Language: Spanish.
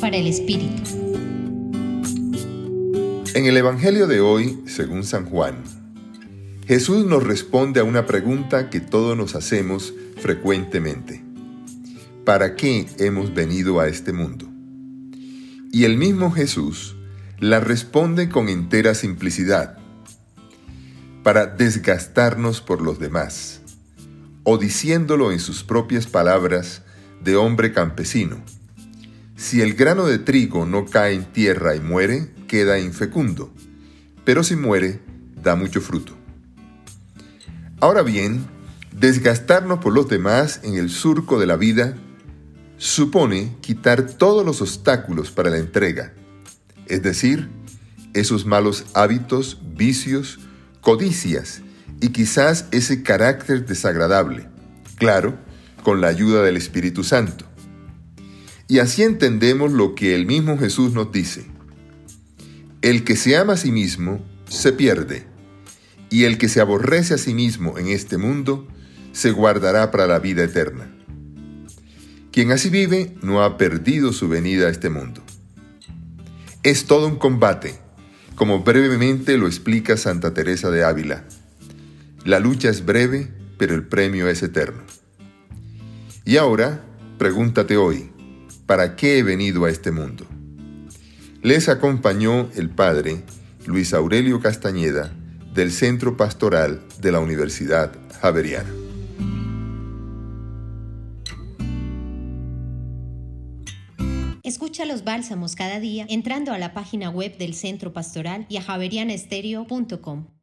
Para el Espíritu. En el Evangelio de hoy, según San Juan, Jesús nos responde a una pregunta que todos nos hacemos frecuentemente. ¿Para qué hemos venido a este mundo? Y el mismo Jesús la responde con entera simplicidad. Para desgastarnos por los demás, o diciéndolo en sus propias palabras de hombre campesino, si el grano de trigo no cae en tierra y muere, queda infecundo, pero si muere, da mucho fruto. Ahora bien, desgastarnos por los demás en el surco de la vida supone quitar todos los obstáculos para la entrega, es decir, esos malos hábitos, vicios, codicias y quizás ese carácter desagradable, claro, con la ayuda del Espíritu Santo. Y así entendemos lo que el mismo Jesús nos dice. El que se ama a sí mismo se pierde, y el que se aborrece a sí mismo en este mundo se guardará para la vida eterna. Quien así vive no ha perdido su venida a este mundo. Es todo un combate, como brevemente lo explica Santa Teresa de Ávila. La lucha es breve, pero el premio es eterno. Y ahora, pregúntate hoy, ¿para qué he venido a este mundo? Les acompañó el padre Luis Aurelio Castañeda del Centro Pastoral de la Universidad Javeriana. Escucha los bálsamos cada día entrando a la página web del Centro Pastoral y a javerianestereo.com.